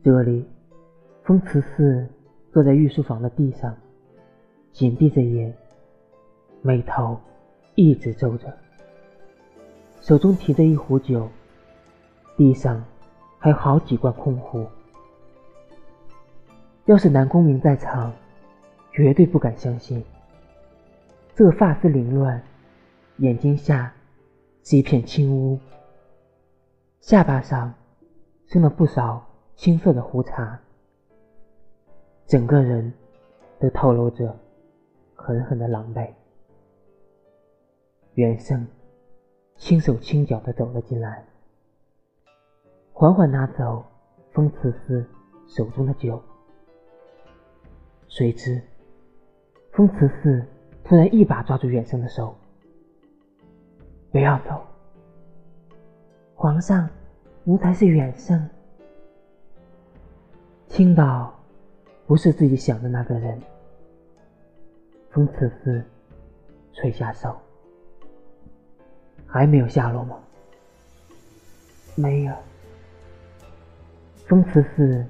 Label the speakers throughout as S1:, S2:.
S1: 这里，风慈寺坐在御书房的地上，紧闭着眼，眉头一直皱着，手中提着一壶酒，地上还有好几罐空壶。要是南宫明在场，绝对不敢相信，这发丝凌乱，眼睛下是一片青乌，下巴上生了不少青色的胡茬，整个人都透露着狠狠的狼狈。远胜轻手轻脚的走了进来，缓缓拿走风慈寺手中的酒。谁知，风慈寺突然一把抓住远生的手，不要走。皇上，奴才是远生。青岛不是自己想的那个人。风慈寺垂下手，还没有下落吗？没有。风慈寺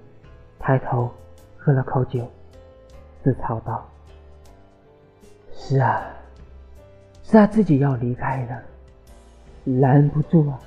S1: 抬头喝了口酒。自嘲道：“是啊，是他自己要离开的，拦不住啊。”